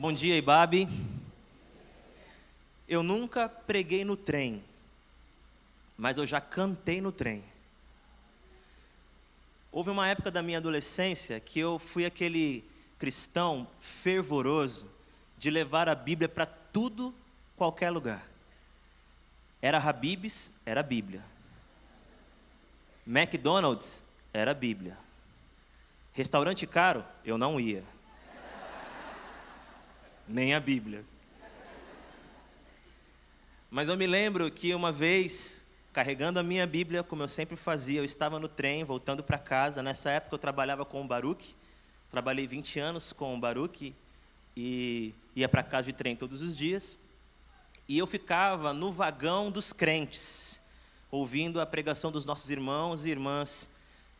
Bom dia, Ibabe. Eu nunca preguei no trem, mas eu já cantei no trem. Houve uma época da minha adolescência que eu fui aquele cristão fervoroso de levar a Bíblia para tudo, qualquer lugar. Era Habibs, era Bíblia. McDonald's, era Bíblia. Restaurante caro, eu não ia. Nem a Bíblia. Mas eu me lembro que uma vez, carregando a minha Bíblia, como eu sempre fazia, eu estava no trem, voltando para casa. Nessa época eu trabalhava com o Baruch. Trabalhei 20 anos com o Baruch e ia para casa de trem todos os dias. E eu ficava no vagão dos crentes, ouvindo a pregação dos nossos irmãos e irmãs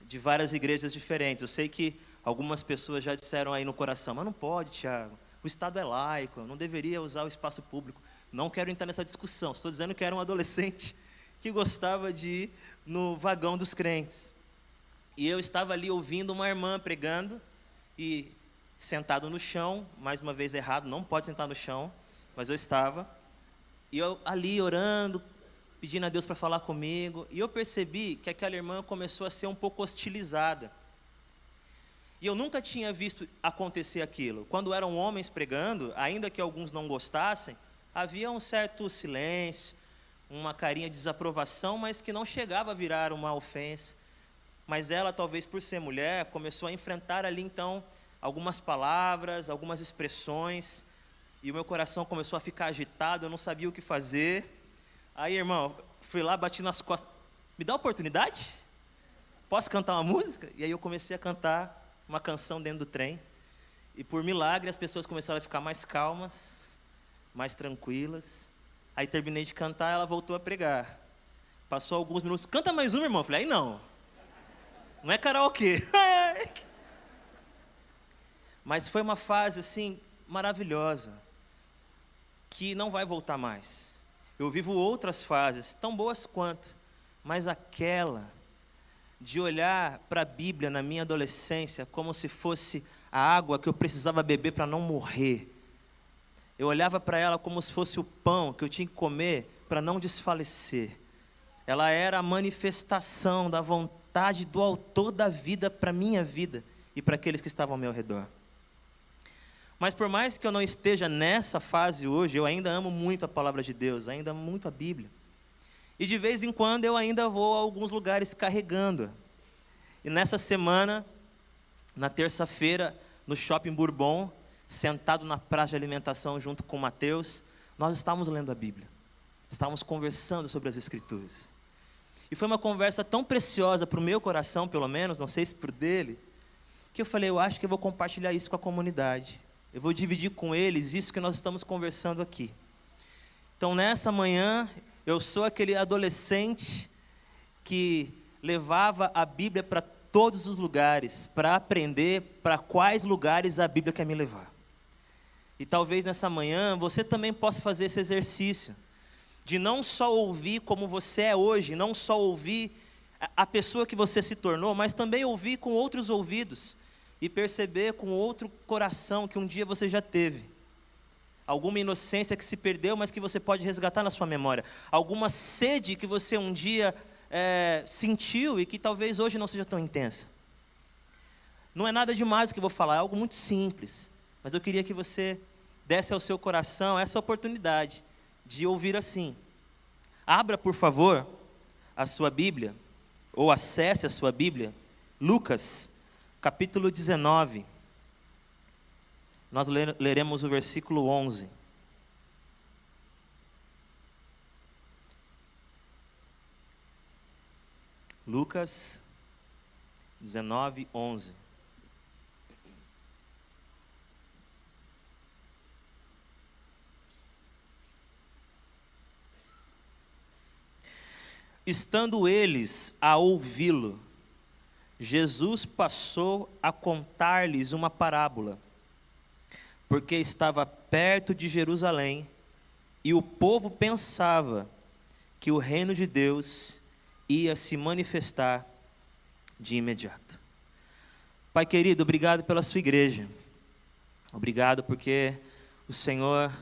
de várias igrejas diferentes. Eu sei que algumas pessoas já disseram aí no coração, mas não pode, Tiago. O Estado é laico, não deveria usar o espaço público. Não quero entrar nessa discussão. Estou dizendo que era um adolescente que gostava de ir no vagão dos crentes. E eu estava ali ouvindo uma irmã pregando e sentado no chão, mais uma vez errado, não pode sentar no chão, mas eu estava. E eu ali orando, pedindo a Deus para falar comigo, e eu percebi que aquela irmã começou a ser um pouco hostilizada. E eu nunca tinha visto acontecer aquilo. Quando eram homens pregando, ainda que alguns não gostassem, havia um certo silêncio, uma carinha de desaprovação, mas que não chegava a virar uma ofensa. Mas ela, talvez por ser mulher, começou a enfrentar ali então algumas palavras, algumas expressões, e o meu coração começou a ficar agitado, eu não sabia o que fazer. Aí, irmão, fui lá, bati nas costas. Me dá oportunidade? Posso cantar uma música? E aí eu comecei a cantar uma canção dentro do trem. E por milagre as pessoas começaram a ficar mais calmas, mais tranquilas. Aí terminei de cantar, ela voltou a pregar. Passou alguns minutos, canta mais uma, irmão. Eu falei, aí não. Não é karaokê. Mas foi uma fase assim maravilhosa, que não vai voltar mais. Eu vivo outras fases, tão boas quanto, mas aquela de olhar para a Bíblia na minha adolescência como se fosse a água que eu precisava beber para não morrer. Eu olhava para ela como se fosse o pão que eu tinha que comer para não desfalecer. Ela era a manifestação da vontade do autor da vida para minha vida e para aqueles que estavam ao meu redor. Mas por mais que eu não esteja nessa fase hoje, eu ainda amo muito a palavra de Deus, ainda amo muito a Bíblia. E de vez em quando eu ainda vou a alguns lugares carregando. E nessa semana, na terça-feira, no Shopping Bourbon, sentado na praça de alimentação junto com Mateus, nós estávamos lendo a Bíblia. Estávamos conversando sobre as Escrituras. E foi uma conversa tão preciosa para o meu coração, pelo menos, não sei se para o dele, que eu falei, eu acho que eu vou compartilhar isso com a comunidade. Eu vou dividir com eles isso que nós estamos conversando aqui. Então, nessa manhã, eu sou aquele adolescente que levava a Bíblia para todos os lugares, para aprender para quais lugares a Bíblia quer me levar. E talvez nessa manhã você também possa fazer esse exercício de não só ouvir como você é hoje, não só ouvir a pessoa que você se tornou, mas também ouvir com outros ouvidos e perceber com outro coração que um dia você já teve alguma inocência que se perdeu, mas que você pode resgatar na sua memória, alguma sede que você um dia é, sentiu e que talvez hoje não seja tão intensa. Não é nada demais o que eu vou falar, é algo muito simples, mas eu queria que você desse ao seu coração essa oportunidade de ouvir assim. Abra, por favor, a sua Bíblia, ou acesse a sua Bíblia, Lucas, capítulo 19 nós leremos o versículo 11. Lucas 19, 11. Estando eles a ouvi-lo, Jesus passou a contar-lhes uma parábola porque estava perto de Jerusalém e o povo pensava que o reino de Deus ia se manifestar de imediato. Pai querido, obrigado pela sua igreja. Obrigado porque o Senhor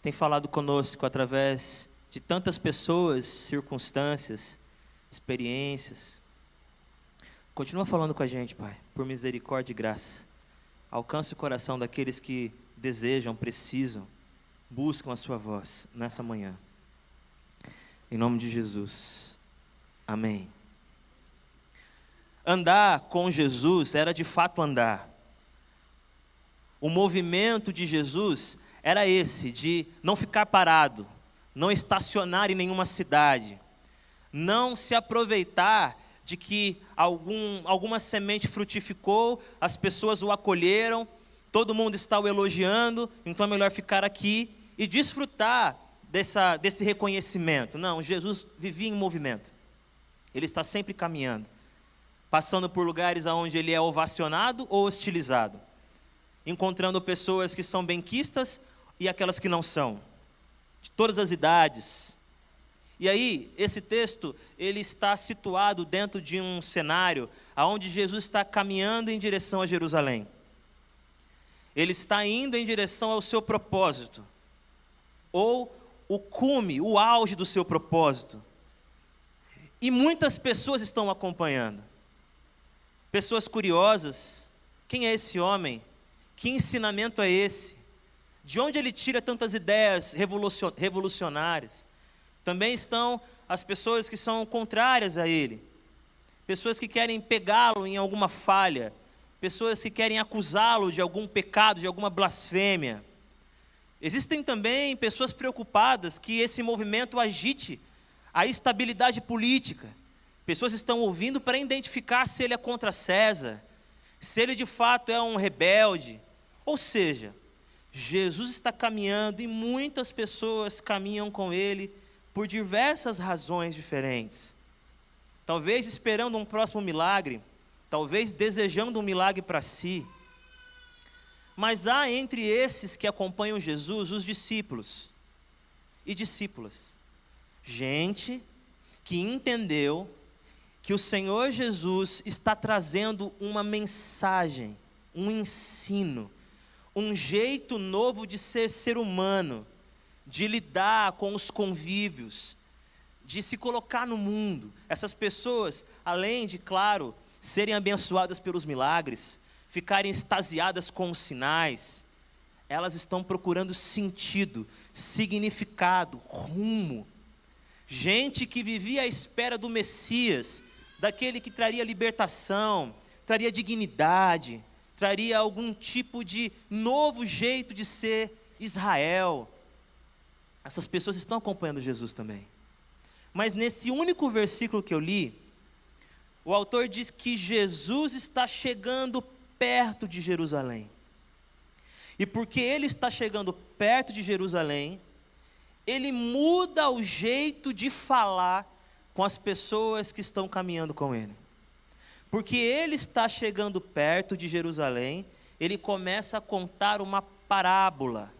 tem falado conosco através de tantas pessoas, circunstâncias, experiências. Continua falando com a gente, Pai, por misericórdia e graça. Alcance o coração daqueles que desejam, precisam, buscam a Sua voz nessa manhã. Em nome de Jesus. Amém. Andar com Jesus era de fato andar. O movimento de Jesus era esse, de não ficar parado, não estacionar em nenhuma cidade, não se aproveitar de que algum, alguma semente frutificou, as pessoas o acolheram, todo mundo está o elogiando, então é melhor ficar aqui e desfrutar dessa, desse reconhecimento. Não, Jesus vivia em movimento, ele está sempre caminhando, passando por lugares onde ele é ovacionado ou hostilizado, encontrando pessoas que são benquistas e aquelas que não são, de todas as idades. E aí, esse texto, ele está situado dentro de um cenário aonde Jesus está caminhando em direção a Jerusalém. Ele está indo em direção ao seu propósito, ou o cume, o auge do seu propósito. E muitas pessoas estão acompanhando. Pessoas curiosas. Quem é esse homem? Que ensinamento é esse? De onde ele tira tantas ideias revolucionárias? Também estão as pessoas que são contrárias a ele, pessoas que querem pegá-lo em alguma falha, pessoas que querem acusá-lo de algum pecado, de alguma blasfêmia. Existem também pessoas preocupadas que esse movimento agite a estabilidade política. Pessoas estão ouvindo para identificar se ele é contra César, se ele de fato é um rebelde. Ou seja, Jesus está caminhando e muitas pessoas caminham com ele por diversas razões diferentes. Talvez esperando um próximo milagre, talvez desejando um milagre para si. Mas há entre esses que acompanham Jesus os discípulos e discípulas. Gente que entendeu que o Senhor Jesus está trazendo uma mensagem, um ensino, um jeito novo de ser ser humano, de lidar com os convívios, de se colocar no mundo. Essas pessoas, além de, claro, serem abençoadas pelos milagres, ficarem extasiadas com os sinais, elas estão procurando sentido, significado, rumo. Gente que vivia à espera do Messias, daquele que traria libertação, traria dignidade, traria algum tipo de novo jeito de ser Israel. Essas pessoas estão acompanhando Jesus também. Mas nesse único versículo que eu li, o autor diz que Jesus está chegando perto de Jerusalém. E porque ele está chegando perto de Jerusalém, ele muda o jeito de falar com as pessoas que estão caminhando com ele. Porque ele está chegando perto de Jerusalém, ele começa a contar uma parábola.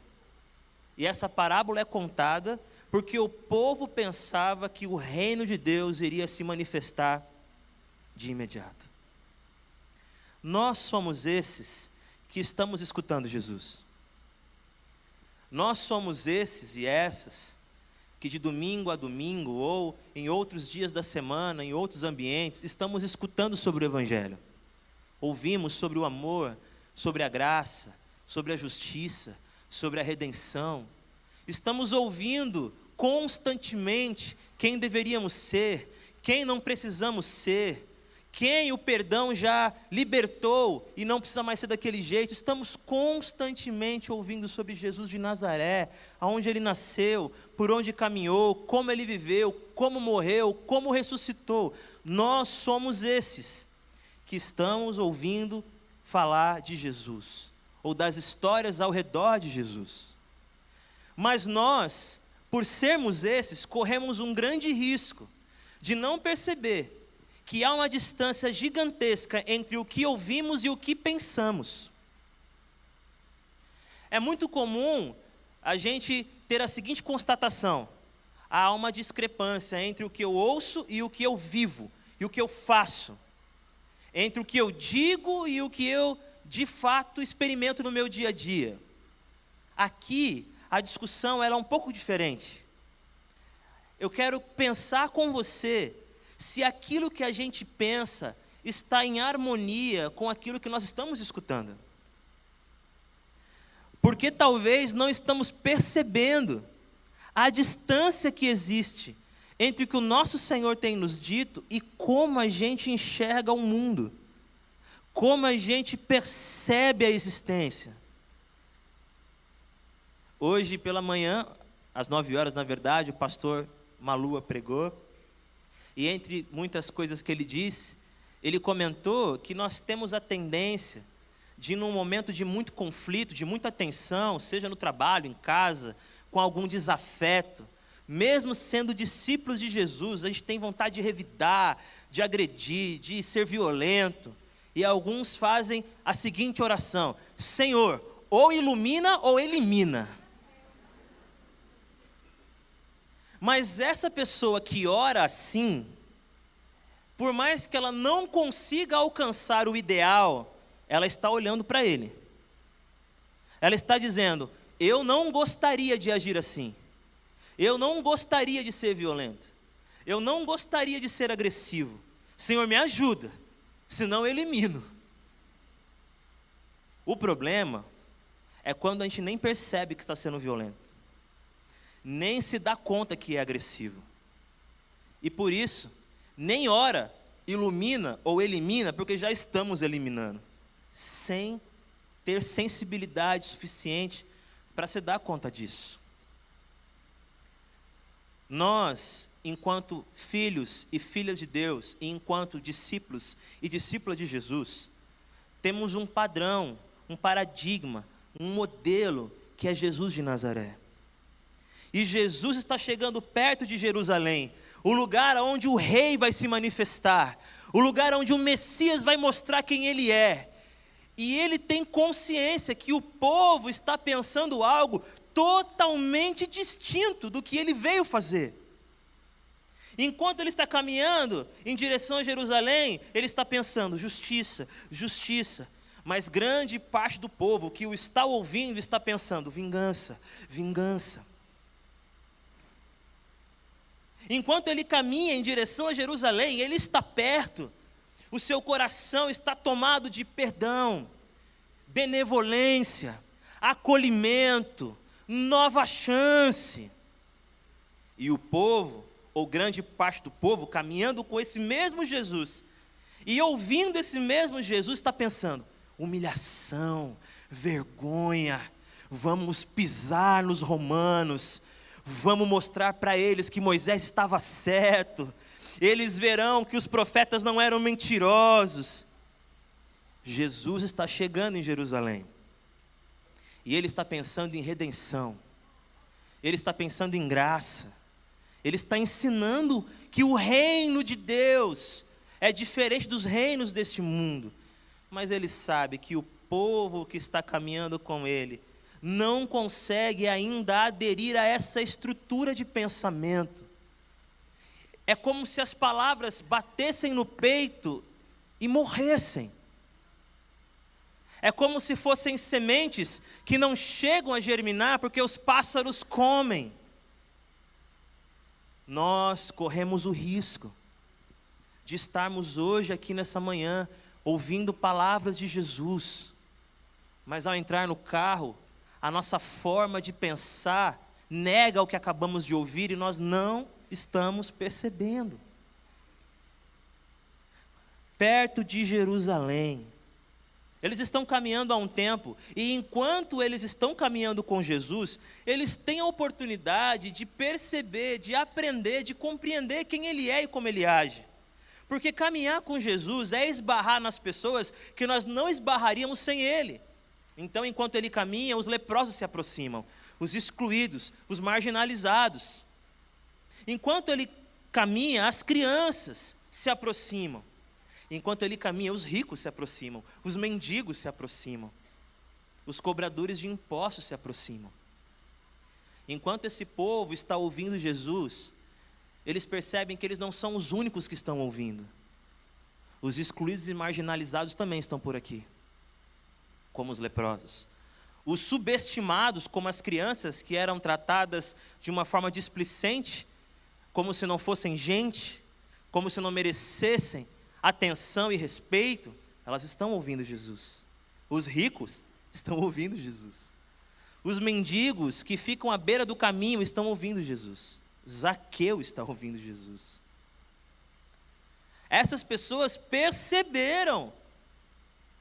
E essa parábola é contada porque o povo pensava que o reino de Deus iria se manifestar de imediato. Nós somos esses que estamos escutando Jesus. Nós somos esses e essas que de domingo a domingo ou em outros dias da semana, em outros ambientes, estamos escutando sobre o Evangelho. Ouvimos sobre o amor, sobre a graça, sobre a justiça, sobre a redenção. Estamos ouvindo constantemente quem deveríamos ser, quem não precisamos ser, quem o perdão já libertou e não precisa mais ser daquele jeito. Estamos constantemente ouvindo sobre Jesus de Nazaré, aonde ele nasceu, por onde caminhou, como ele viveu, como morreu, como ressuscitou. Nós somos esses que estamos ouvindo falar de Jesus, ou das histórias ao redor de Jesus. Mas nós, por sermos esses, corremos um grande risco de não perceber que há uma distância gigantesca entre o que ouvimos e o que pensamos. É muito comum a gente ter a seguinte constatação: há uma discrepância entre o que eu ouço e o que eu vivo, e o que eu faço, entre o que eu digo e o que eu de fato experimento no meu dia a dia. aqui a discussão era é um pouco diferente. Eu quero pensar com você se aquilo que a gente pensa está em harmonia com aquilo que nós estamos escutando. Porque talvez não estamos percebendo a distância que existe entre o que o nosso Senhor tem nos dito e como a gente enxerga o mundo, como a gente percebe a existência. Hoje pela manhã, às nove horas, na verdade, o pastor Malua pregou. E entre muitas coisas que ele disse, ele comentou que nós temos a tendência de, num momento de muito conflito, de muita tensão, seja no trabalho, em casa, com algum desafeto, mesmo sendo discípulos de Jesus, a gente tem vontade de revidar, de agredir, de ser violento. E alguns fazem a seguinte oração: Senhor, ou ilumina ou elimina. Mas essa pessoa que ora assim, por mais que ela não consiga alcançar o ideal, ela está olhando para ele. Ela está dizendo: Eu não gostaria de agir assim. Eu não gostaria de ser violento. Eu não gostaria de ser agressivo. Senhor, me ajuda, senão eu elimino. O problema é quando a gente nem percebe que está sendo violento nem se dá conta que é agressivo. E por isso, nem ora, ilumina ou elimina, porque já estamos eliminando, sem ter sensibilidade suficiente para se dar conta disso. Nós, enquanto filhos e filhas de Deus, e enquanto discípulos e discípulas de Jesus, temos um padrão, um paradigma, um modelo que é Jesus de Nazaré. E Jesus está chegando perto de Jerusalém, o lugar onde o rei vai se manifestar, o lugar onde o Messias vai mostrar quem ele é. E ele tem consciência que o povo está pensando algo totalmente distinto do que ele veio fazer. Enquanto ele está caminhando em direção a Jerusalém, ele está pensando: justiça, justiça. Mas grande parte do povo que o está ouvindo está pensando: vingança, vingança. Enquanto ele caminha em direção a Jerusalém, ele está perto, o seu coração está tomado de perdão, benevolência, acolhimento, nova chance. E o povo, ou grande parte do povo, caminhando com esse mesmo Jesus, e ouvindo esse mesmo Jesus, está pensando: humilhação, vergonha, vamos pisar nos romanos, Vamos mostrar para eles que Moisés estava certo. Eles verão que os profetas não eram mentirosos. Jesus está chegando em Jerusalém. E ele está pensando em redenção. Ele está pensando em graça. Ele está ensinando que o reino de Deus é diferente dos reinos deste mundo. Mas ele sabe que o povo que está caminhando com ele não consegue ainda aderir a essa estrutura de pensamento. É como se as palavras batessem no peito e morressem. É como se fossem sementes que não chegam a germinar porque os pássaros comem. Nós corremos o risco de estarmos hoje aqui nessa manhã ouvindo palavras de Jesus, mas ao entrar no carro, a nossa forma de pensar nega o que acabamos de ouvir e nós não estamos percebendo. Perto de Jerusalém, eles estão caminhando há um tempo, e enquanto eles estão caminhando com Jesus, eles têm a oportunidade de perceber, de aprender, de compreender quem Ele é e como Ele age. Porque caminhar com Jesus é esbarrar nas pessoas que nós não esbarraríamos sem Ele. Então, enquanto ele caminha, os leprosos se aproximam, os excluídos, os marginalizados. Enquanto ele caminha, as crianças se aproximam. Enquanto ele caminha, os ricos se aproximam, os mendigos se aproximam, os cobradores de impostos se aproximam. Enquanto esse povo está ouvindo Jesus, eles percebem que eles não são os únicos que estão ouvindo. Os excluídos e marginalizados também estão por aqui como os leprosos. Os subestimados, como as crianças que eram tratadas de uma forma displicente, como se não fossem gente, como se não merecessem atenção e respeito, elas estão ouvindo Jesus. Os ricos estão ouvindo Jesus. Os mendigos que ficam à beira do caminho estão ouvindo Jesus. Zaqueu está ouvindo Jesus. Essas pessoas perceberam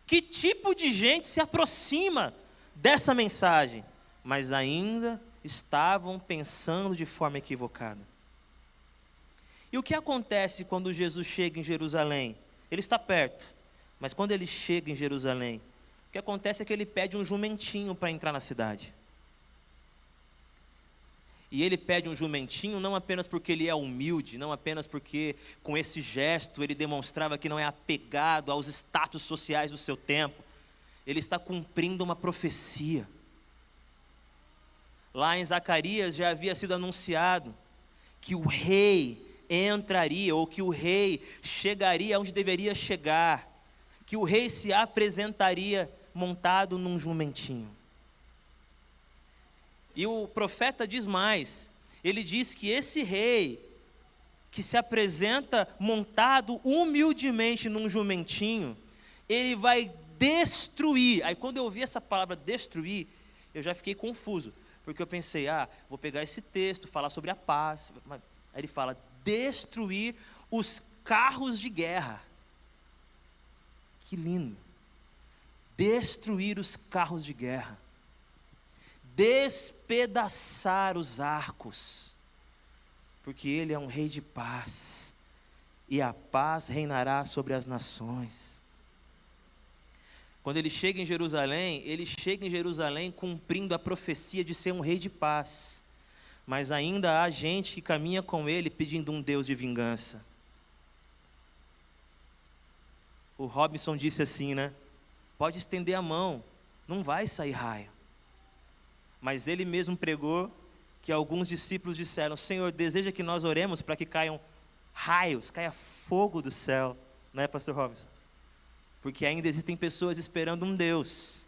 que tipo de gente se aproxima dessa mensagem, mas ainda estavam pensando de forma equivocada. E o que acontece quando Jesus chega em Jerusalém? Ele está perto, mas quando ele chega em Jerusalém, o que acontece é que ele pede um jumentinho para entrar na cidade. E ele pede um jumentinho não apenas porque ele é humilde, não apenas porque com esse gesto ele demonstrava que não é apegado aos status sociais do seu tempo. Ele está cumprindo uma profecia. Lá em Zacarias já havia sido anunciado que o rei entraria, ou que o rei chegaria onde deveria chegar, que o rei se apresentaria montado num jumentinho. E o profeta diz mais: ele diz que esse rei, que se apresenta montado humildemente num jumentinho, ele vai destruir. Aí quando eu ouvi essa palavra destruir, eu já fiquei confuso, porque eu pensei, ah, vou pegar esse texto, falar sobre a paz. Aí ele fala, destruir os carros de guerra. Que lindo. Destruir os carros de guerra despedaçar os arcos, porque Ele é um Rei de paz, e a paz reinará sobre as nações. Quando ele chega em Jerusalém, ele chega em Jerusalém cumprindo a profecia de ser um rei de paz. Mas ainda há gente que caminha com ele pedindo um Deus de vingança. O Robinson disse assim, né? Pode estender a mão, não vai sair raio. Mas ele mesmo pregou que alguns discípulos disseram: Senhor, deseja que nós oremos para que caiam raios, caia fogo do céu, não é, Pastor Robinson? Porque ainda existem pessoas esperando um Deus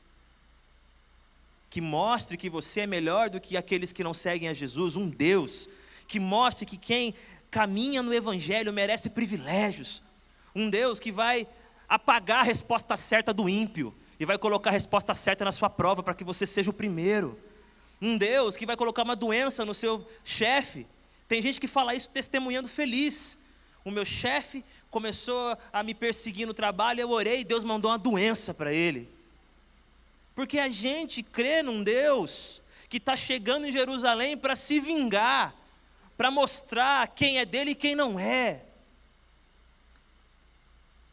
que mostre que você é melhor do que aqueles que não seguem a Jesus, um Deus que mostre que quem caminha no Evangelho merece privilégios, um Deus que vai apagar a resposta certa do ímpio e vai colocar a resposta certa na sua prova para que você seja o primeiro um Deus que vai colocar uma doença no seu chefe. Tem gente que fala isso testemunhando feliz. O meu chefe começou a me perseguir no trabalho, eu orei e Deus mandou uma doença para ele. Porque a gente crê num Deus que está chegando em Jerusalém para se vingar, para mostrar quem é dele e quem não é.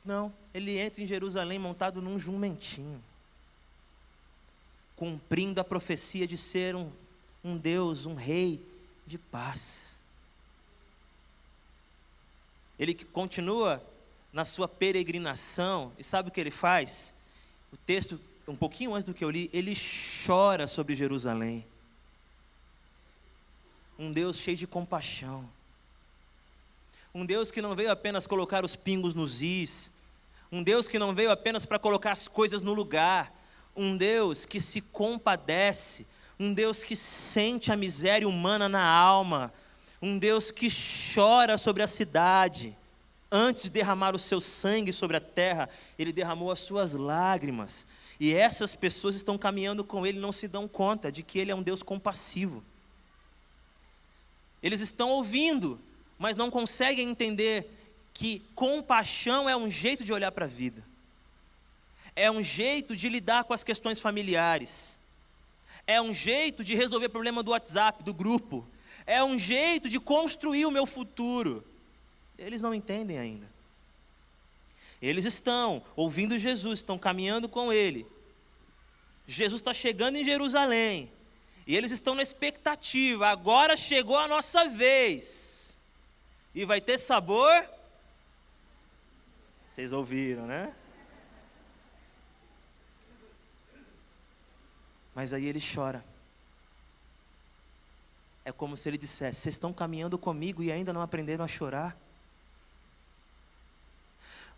Não, ele entra em Jerusalém montado num jumentinho cumprindo a profecia de ser um, um Deus, um rei de paz. Ele continua na sua peregrinação, e sabe o que ele faz? O texto, um pouquinho antes do que eu li, ele chora sobre Jerusalém. Um Deus cheio de compaixão. Um Deus que não veio apenas colocar os pingos nos is. Um Deus que não veio apenas para colocar as coisas no lugar, um Deus que se compadece, um Deus que sente a miséria humana na alma, um Deus que chora sobre a cidade. Antes de derramar o seu sangue sobre a terra, ele derramou as suas lágrimas. E essas pessoas estão caminhando com ele, não se dão conta de que ele é um Deus compassivo. Eles estão ouvindo, mas não conseguem entender que compaixão é um jeito de olhar para a vida é um jeito de lidar com as questões familiares, é um jeito de resolver o problema do WhatsApp, do grupo, é um jeito de construir o meu futuro. Eles não entendem ainda. Eles estão ouvindo Jesus, estão caminhando com Ele. Jesus está chegando em Jerusalém. E eles estão na expectativa. Agora chegou a nossa vez. E vai ter sabor. Vocês ouviram, né? Mas aí ele chora. É como se ele dissesse: Vocês estão caminhando comigo e ainda não aprenderam a chorar?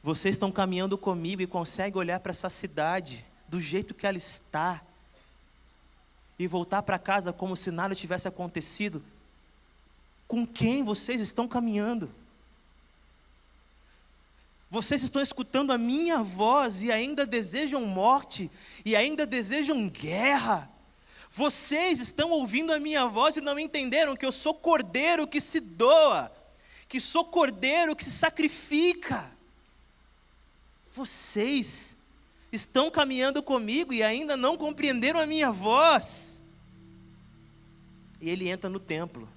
Vocês estão caminhando comigo e conseguem olhar para essa cidade do jeito que ela está e voltar para casa como se nada tivesse acontecido, com quem vocês estão caminhando? Vocês estão escutando a minha voz e ainda desejam morte, e ainda desejam guerra. Vocês estão ouvindo a minha voz e não entenderam que eu sou cordeiro que se doa, que sou cordeiro que se sacrifica. Vocês estão caminhando comigo e ainda não compreenderam a minha voz. E ele entra no templo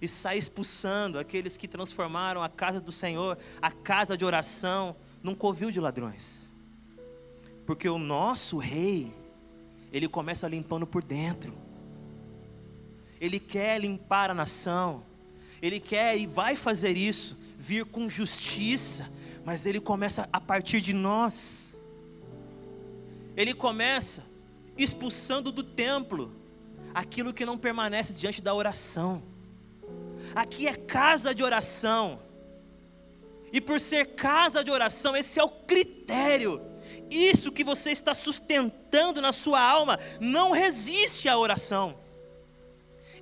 e sai expulsando aqueles que transformaram a casa do Senhor, a casa de oração, num covil de ladrões. Porque o nosso rei, ele começa limpando por dentro. Ele quer limpar a nação. Ele quer e vai fazer isso, vir com justiça, mas ele começa a partir de nós. Ele começa expulsando do templo aquilo que não permanece diante da oração. Aqui é casa de oração. E por ser casa de oração, esse é o critério. Isso que você está sustentando na sua alma não resiste à oração.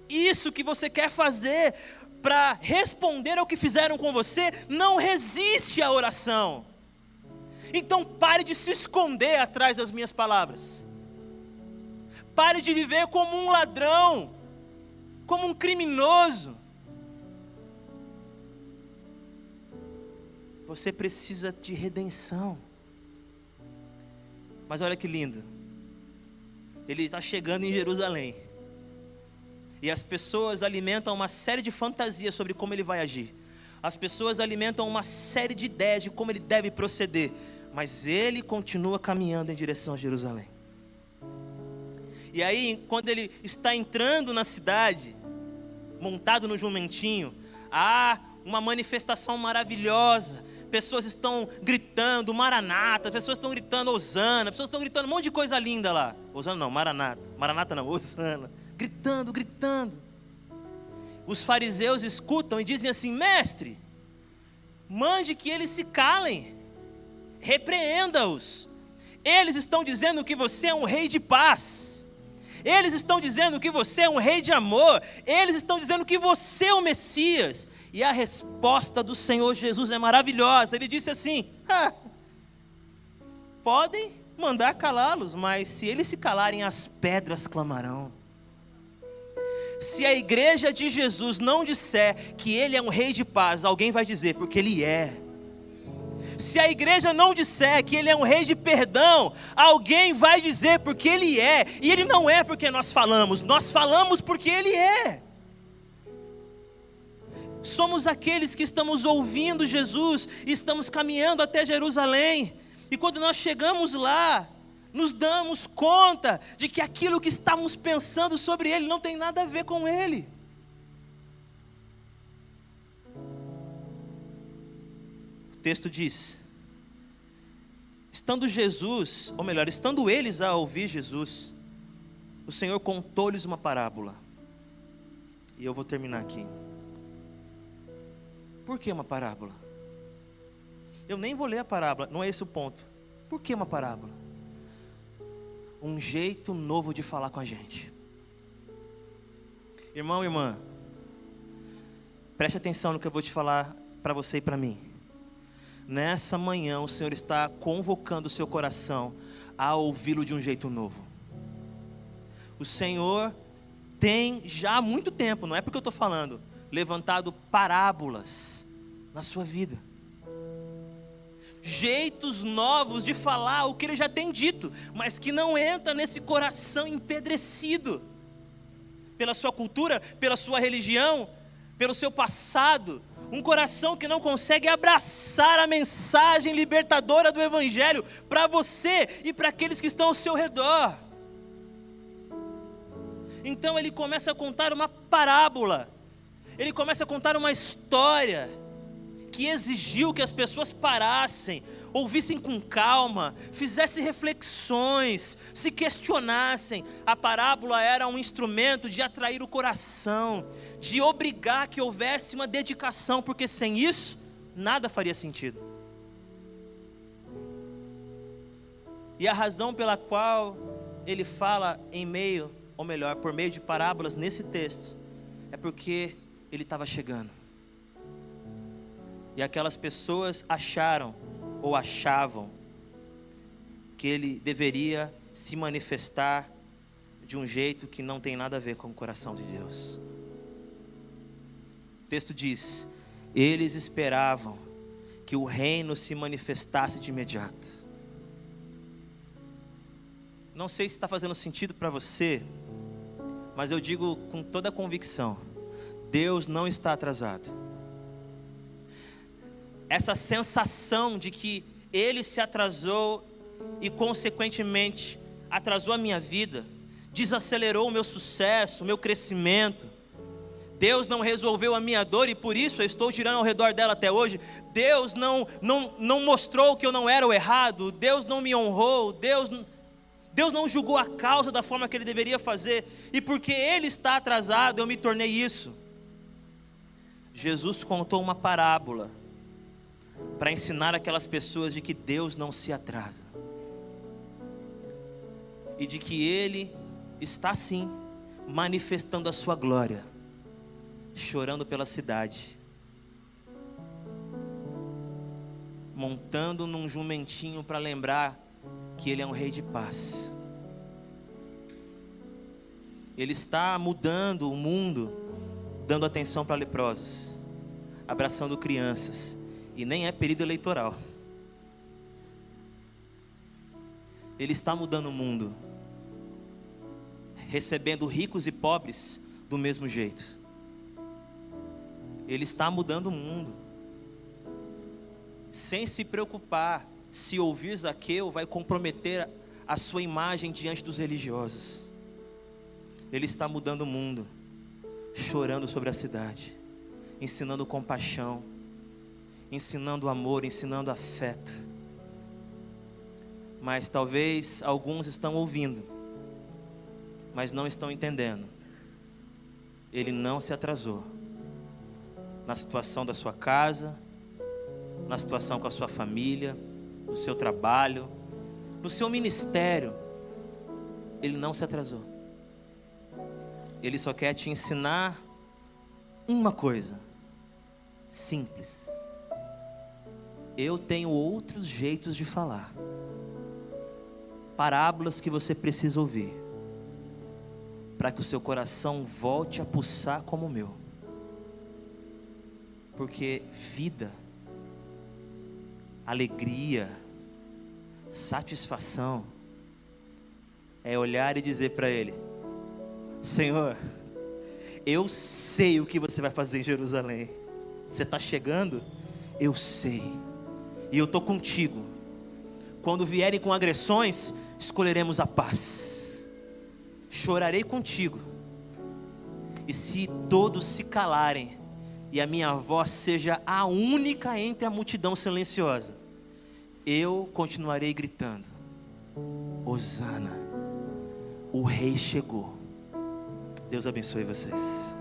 Isso que você quer fazer para responder ao que fizeram com você não resiste à oração. Então pare de se esconder atrás das minhas palavras. Pare de viver como um ladrão, como um criminoso. Você precisa de redenção. Mas olha que lindo. Ele está chegando em Jerusalém. E as pessoas alimentam uma série de fantasias sobre como ele vai agir. As pessoas alimentam uma série de ideias de como ele deve proceder. Mas ele continua caminhando em direção a Jerusalém. E aí, quando ele está entrando na cidade, montado no jumentinho, há uma manifestação maravilhosa pessoas estão gritando Maranata, pessoas estão gritando Osana, pessoas estão gritando um monte de coisa linda lá. Osana não, Maranata. Maranata não, Osana. Gritando, gritando. Os fariseus escutam e dizem assim: Mestre, mande que eles se calem, repreenda-os. Eles estão dizendo que você é um rei de paz. Eles estão dizendo que você é um rei de amor. Eles estão dizendo que você é o Messias. E a resposta do Senhor Jesus é maravilhosa. Ele disse assim: podem mandar calá-los, mas se eles se calarem, as pedras clamarão. Se a igreja de Jesus não disser que ele é um rei de paz, alguém vai dizer, porque ele é. Se a igreja não disser que ele é um rei de perdão, alguém vai dizer porque ele é. E ele não é porque nós falamos, nós falamos porque ele é somos aqueles que estamos ouvindo Jesus e estamos caminhando até Jerusalém. E quando nós chegamos lá, nos damos conta de que aquilo que estamos pensando sobre Ele não tem nada a ver com Ele. O texto diz: estando Jesus, ou melhor, estando eles a ouvir Jesus, o Senhor contou-lhes uma parábola. E eu vou terminar aqui. Por que uma parábola? Eu nem vou ler a parábola, não é esse o ponto. Por que uma parábola? Um jeito novo de falar com a gente. Irmão, irmã, preste atenção no que eu vou te falar para você e para mim. Nessa manhã, o Senhor está convocando o seu coração a ouvi-lo de um jeito novo. O Senhor tem já há muito tempo, não é porque eu estou falando, levantado parábolas na sua vida. Jeitos novos de falar o que ele já tem dito, mas que não entra nesse coração empedrecido pela sua cultura, pela sua religião, pelo seu passado, um coração que não consegue abraçar a mensagem libertadora do Evangelho para você e para aqueles que estão ao seu redor. Então ele começa a contar uma parábola ele começa a contar uma história que exigiu que as pessoas parassem, ouvissem com calma, fizessem reflexões, se questionassem. A parábola era um instrumento de atrair o coração, de obrigar que houvesse uma dedicação, porque sem isso, nada faria sentido. E a razão pela qual ele fala em meio ou melhor, por meio de parábolas nesse texto, é porque ele estava chegando. E aquelas pessoas acharam ou achavam que ele deveria se manifestar de um jeito que não tem nada a ver com o coração de Deus. O texto diz: eles esperavam que o reino se manifestasse de imediato. Não sei se está fazendo sentido para você, mas eu digo com toda a convicção: Deus não está atrasado. Essa sensação de que Ele se atrasou e, consequentemente, atrasou a minha vida, desacelerou o meu sucesso, o meu crescimento. Deus não resolveu a minha dor e por isso eu estou girando ao redor dela até hoje. Deus não, não, não mostrou que eu não era o errado. Deus não me honrou. Deus Deus não julgou a causa da forma que ele deveria fazer, e porque ele está atrasado, eu me tornei isso. Jesus contou uma parábola para ensinar aquelas pessoas de que Deus não se atrasa, e de que Ele está sim manifestando a sua glória, chorando pela cidade, montando num jumentinho para lembrar que Ele é um Rei de paz. Ele está mudando o mundo, dando atenção para leprosos, abraçando crianças, e nem é período eleitoral. Ele está mudando o mundo, recebendo ricos e pobres do mesmo jeito. Ele está mudando o mundo, sem se preocupar se ouvir Zaqueu, vai comprometer a sua imagem diante dos religiosos. Ele está mudando o mundo, chorando sobre a cidade, ensinando compaixão, ensinando amor, ensinando afeto. Mas talvez alguns estão ouvindo, mas não estão entendendo. Ele não se atrasou na situação da sua casa, na situação com a sua família, no seu trabalho, no seu ministério, ele não se atrasou. Ele só quer te ensinar uma coisa simples. Eu tenho outros jeitos de falar. Parábolas que você precisa ouvir. Para que o seu coração volte a pulsar como o meu. Porque vida alegria, satisfação, é olhar e dizer para Ele: Senhor, eu sei o que você vai fazer em Jerusalém. Você está chegando? Eu sei, e eu estou contigo. Quando vierem com agressões, escolheremos a paz. Chorarei contigo. E se todos se calarem, e a minha voz seja a única entre a multidão silenciosa, eu continuarei gritando: Hosana, o rei chegou. Deus abençoe vocês.